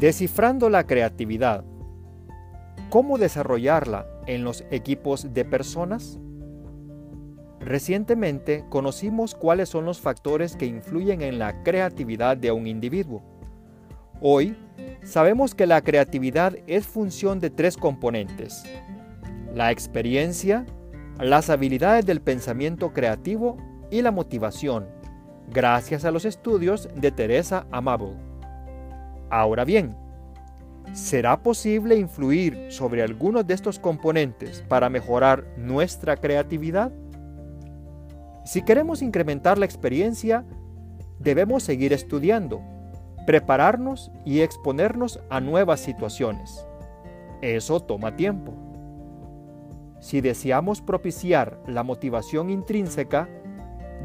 Descifrando la creatividad. ¿Cómo desarrollarla en los equipos de personas? Recientemente conocimos cuáles son los factores que influyen en la creatividad de un individuo. Hoy sabemos que la creatividad es función de tres componentes. La experiencia, las habilidades del pensamiento creativo y la motivación, gracias a los estudios de Teresa Amable. Ahora bien, ¿será posible influir sobre algunos de estos componentes para mejorar nuestra creatividad? Si queremos incrementar la experiencia, debemos seguir estudiando, prepararnos y exponernos a nuevas situaciones. Eso toma tiempo. Si deseamos propiciar la motivación intrínseca,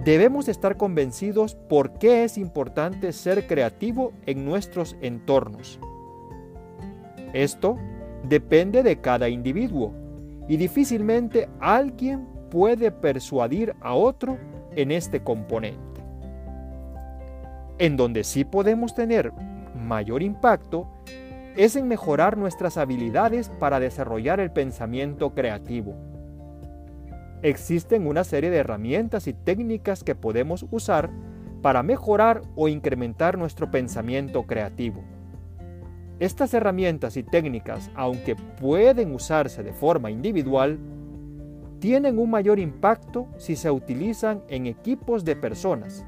debemos estar convencidos por qué es importante ser creativo en nuestros entornos. Esto depende de cada individuo y difícilmente alguien puede persuadir a otro en este componente. En donde sí podemos tener mayor impacto es en mejorar nuestras habilidades para desarrollar el pensamiento creativo. Existen una serie de herramientas y técnicas que podemos usar para mejorar o incrementar nuestro pensamiento creativo. Estas herramientas y técnicas, aunque pueden usarse de forma individual, tienen un mayor impacto si se utilizan en equipos de personas,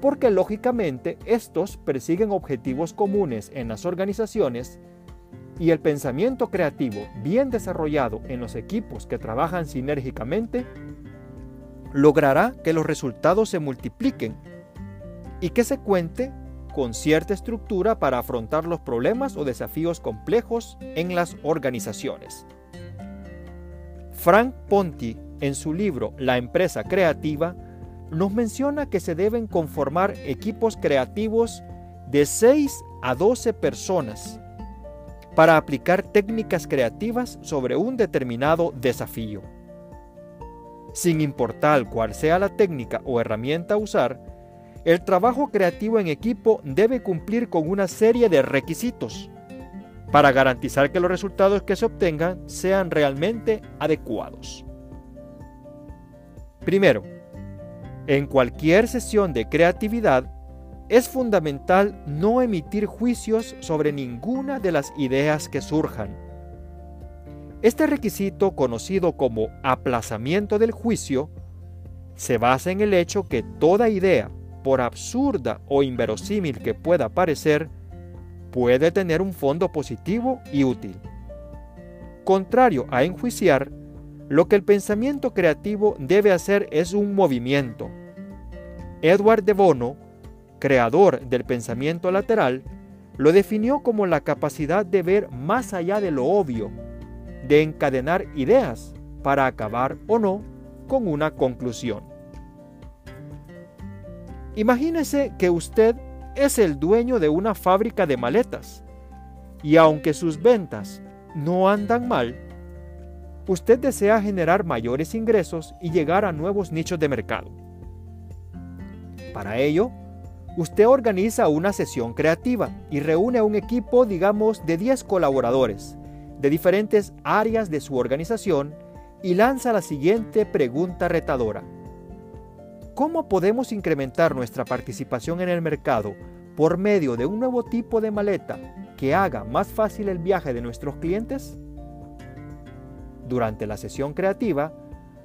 porque lógicamente estos persiguen objetivos comunes en las organizaciones y el pensamiento creativo bien desarrollado en los equipos que trabajan sinérgicamente logrará que los resultados se multipliquen y que se cuente con cierta estructura para afrontar los problemas o desafíos complejos en las organizaciones. Frank Ponti, en su libro La empresa creativa, nos menciona que se deben conformar equipos creativos de 6 a 12 personas para aplicar técnicas creativas sobre un determinado desafío. Sin importar cuál sea la técnica o herramienta a usar, el trabajo creativo en equipo debe cumplir con una serie de requisitos para garantizar que los resultados que se obtengan sean realmente adecuados. Primero, en cualquier sesión de creatividad es fundamental no emitir juicios sobre ninguna de las ideas que surjan. Este requisito, conocido como aplazamiento del juicio, se basa en el hecho que toda idea, por absurda o inverosímil que pueda parecer, puede tener un fondo positivo y útil. Contrario a enjuiciar, lo que el pensamiento creativo debe hacer es un movimiento. Edward de Bono, creador del pensamiento lateral, lo definió como la capacidad de ver más allá de lo obvio, de encadenar ideas para acabar o no con una conclusión. Imagínese que usted es el dueño de una fábrica de maletas y aunque sus ventas no andan mal, usted desea generar mayores ingresos y llegar a nuevos nichos de mercado. Para ello, usted organiza una sesión creativa y reúne a un equipo, digamos, de 10 colaboradores de diferentes áreas de su organización y lanza la siguiente pregunta retadora. ¿Cómo podemos incrementar nuestra participación en el mercado por medio de un nuevo tipo de maleta que haga más fácil el viaje de nuestros clientes? Durante la sesión creativa,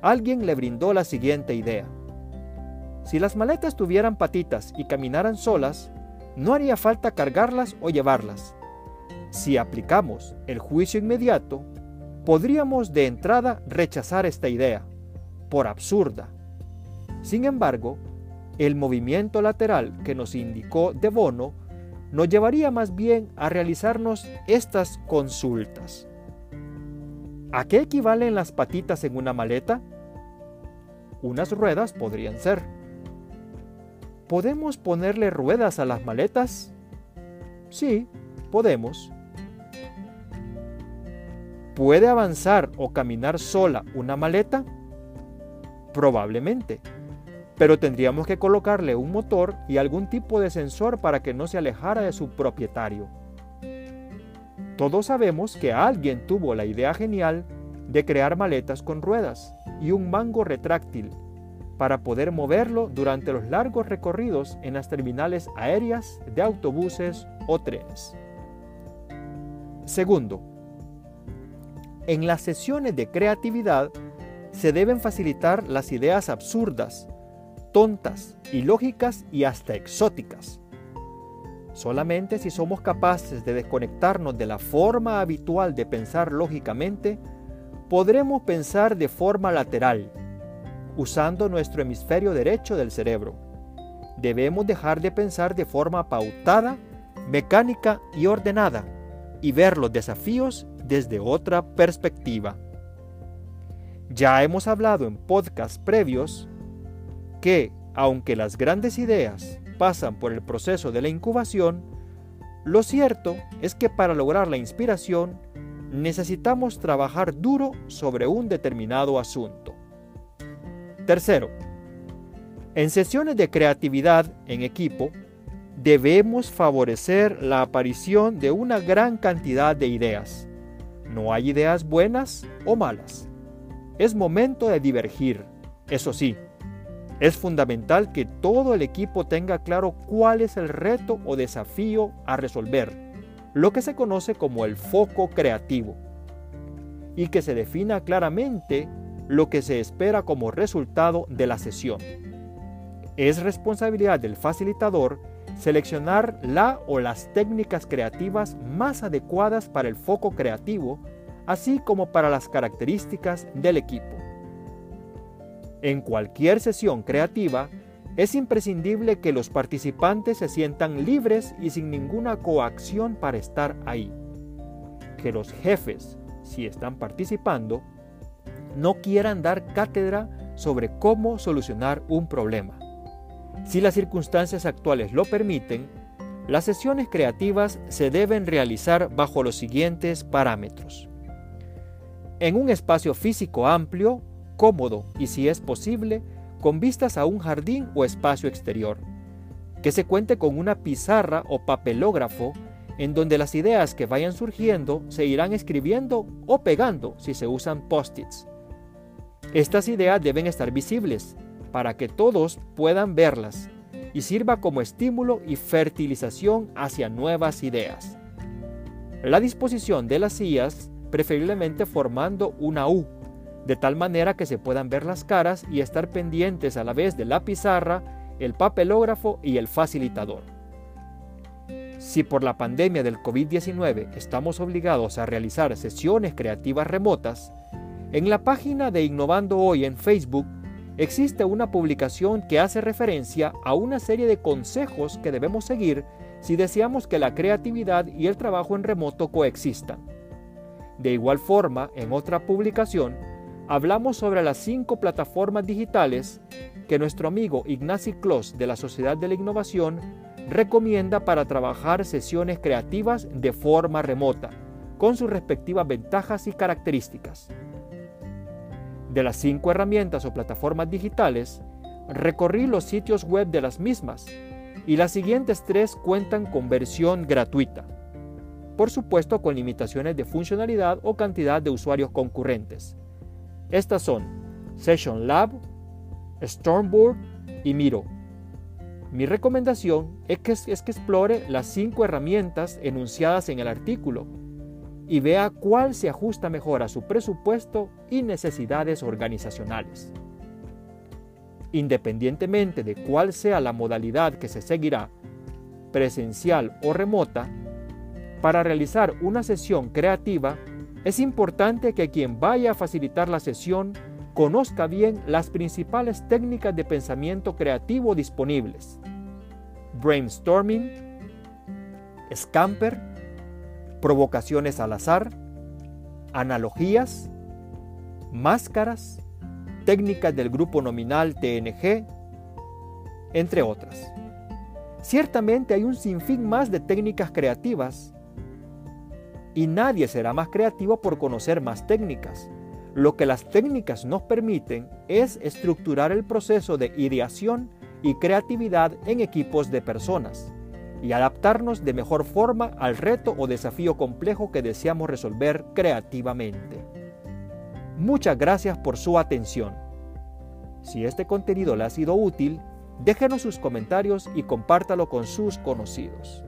alguien le brindó la siguiente idea. Si las maletas tuvieran patitas y caminaran solas, no haría falta cargarlas o llevarlas. Si aplicamos el juicio inmediato, podríamos de entrada rechazar esta idea, por absurda, sin embargo, el movimiento lateral que nos indicó De Bono nos llevaría más bien a realizarnos estas consultas. ¿A qué equivalen las patitas en una maleta? Unas ruedas podrían ser. ¿Podemos ponerle ruedas a las maletas? Sí, podemos. ¿Puede avanzar o caminar sola una maleta? Probablemente pero tendríamos que colocarle un motor y algún tipo de sensor para que no se alejara de su propietario. Todos sabemos que alguien tuvo la idea genial de crear maletas con ruedas y un mango retráctil para poder moverlo durante los largos recorridos en las terminales aéreas de autobuses o trenes. Segundo, en las sesiones de creatividad se deben facilitar las ideas absurdas, tontas, ilógicas y hasta exóticas. Solamente si somos capaces de desconectarnos de la forma habitual de pensar lógicamente, podremos pensar de forma lateral, usando nuestro hemisferio derecho del cerebro. Debemos dejar de pensar de forma pautada, mecánica y ordenada y ver los desafíos desde otra perspectiva. Ya hemos hablado en podcasts previos que, aunque las grandes ideas pasan por el proceso de la incubación, lo cierto es que para lograr la inspiración necesitamos trabajar duro sobre un determinado asunto. Tercero, en sesiones de creatividad en equipo, debemos favorecer la aparición de una gran cantidad de ideas. No hay ideas buenas o malas. Es momento de divergir. Eso sí, es fundamental que todo el equipo tenga claro cuál es el reto o desafío a resolver, lo que se conoce como el foco creativo, y que se defina claramente lo que se espera como resultado de la sesión. Es responsabilidad del facilitador seleccionar la o las técnicas creativas más adecuadas para el foco creativo así como para las características del equipo. En cualquier sesión creativa, es imprescindible que los participantes se sientan libres y sin ninguna coacción para estar ahí. Que los jefes, si están participando, no quieran dar cátedra sobre cómo solucionar un problema. Si las circunstancias actuales lo permiten, las sesiones creativas se deben realizar bajo los siguientes parámetros en un espacio físico amplio, cómodo y si es posible, con vistas a un jardín o espacio exterior. Que se cuente con una pizarra o papelógrafo en donde las ideas que vayan surgiendo se irán escribiendo o pegando si se usan post-its. Estas ideas deben estar visibles para que todos puedan verlas y sirva como estímulo y fertilización hacia nuevas ideas. La disposición de las sillas preferiblemente formando una U, de tal manera que se puedan ver las caras y estar pendientes a la vez de la pizarra, el papelógrafo y el facilitador. Si por la pandemia del COVID-19 estamos obligados a realizar sesiones creativas remotas, en la página de Innovando Hoy en Facebook existe una publicación que hace referencia a una serie de consejos que debemos seguir si deseamos que la creatividad y el trabajo en remoto coexistan. De igual forma, en otra publicación, hablamos sobre las cinco plataformas digitales que nuestro amigo Ignacy Kloss de la Sociedad de la Innovación recomienda para trabajar sesiones creativas de forma remota, con sus respectivas ventajas y características. De las cinco herramientas o plataformas digitales, recorrí los sitios web de las mismas y las siguientes tres cuentan con versión gratuita por supuesto con limitaciones de funcionalidad o cantidad de usuarios concurrentes. Estas son Session Lab, Stormboard y Miro. Mi recomendación es que, es que explore las cinco herramientas enunciadas en el artículo y vea cuál se ajusta mejor a su presupuesto y necesidades organizacionales. Independientemente de cuál sea la modalidad que se seguirá, presencial o remota, para realizar una sesión creativa, es importante que quien vaya a facilitar la sesión conozca bien las principales técnicas de pensamiento creativo disponibles. Brainstorming, scamper, provocaciones al azar, analogías, máscaras, técnicas del grupo nominal TNG, entre otras. Ciertamente hay un sinfín más de técnicas creativas y nadie será más creativo por conocer más técnicas. Lo que las técnicas nos permiten es estructurar el proceso de ideación y creatividad en equipos de personas y adaptarnos de mejor forma al reto o desafío complejo que deseamos resolver creativamente. Muchas gracias por su atención. Si este contenido le ha sido útil, déjenos sus comentarios y compártalo con sus conocidos.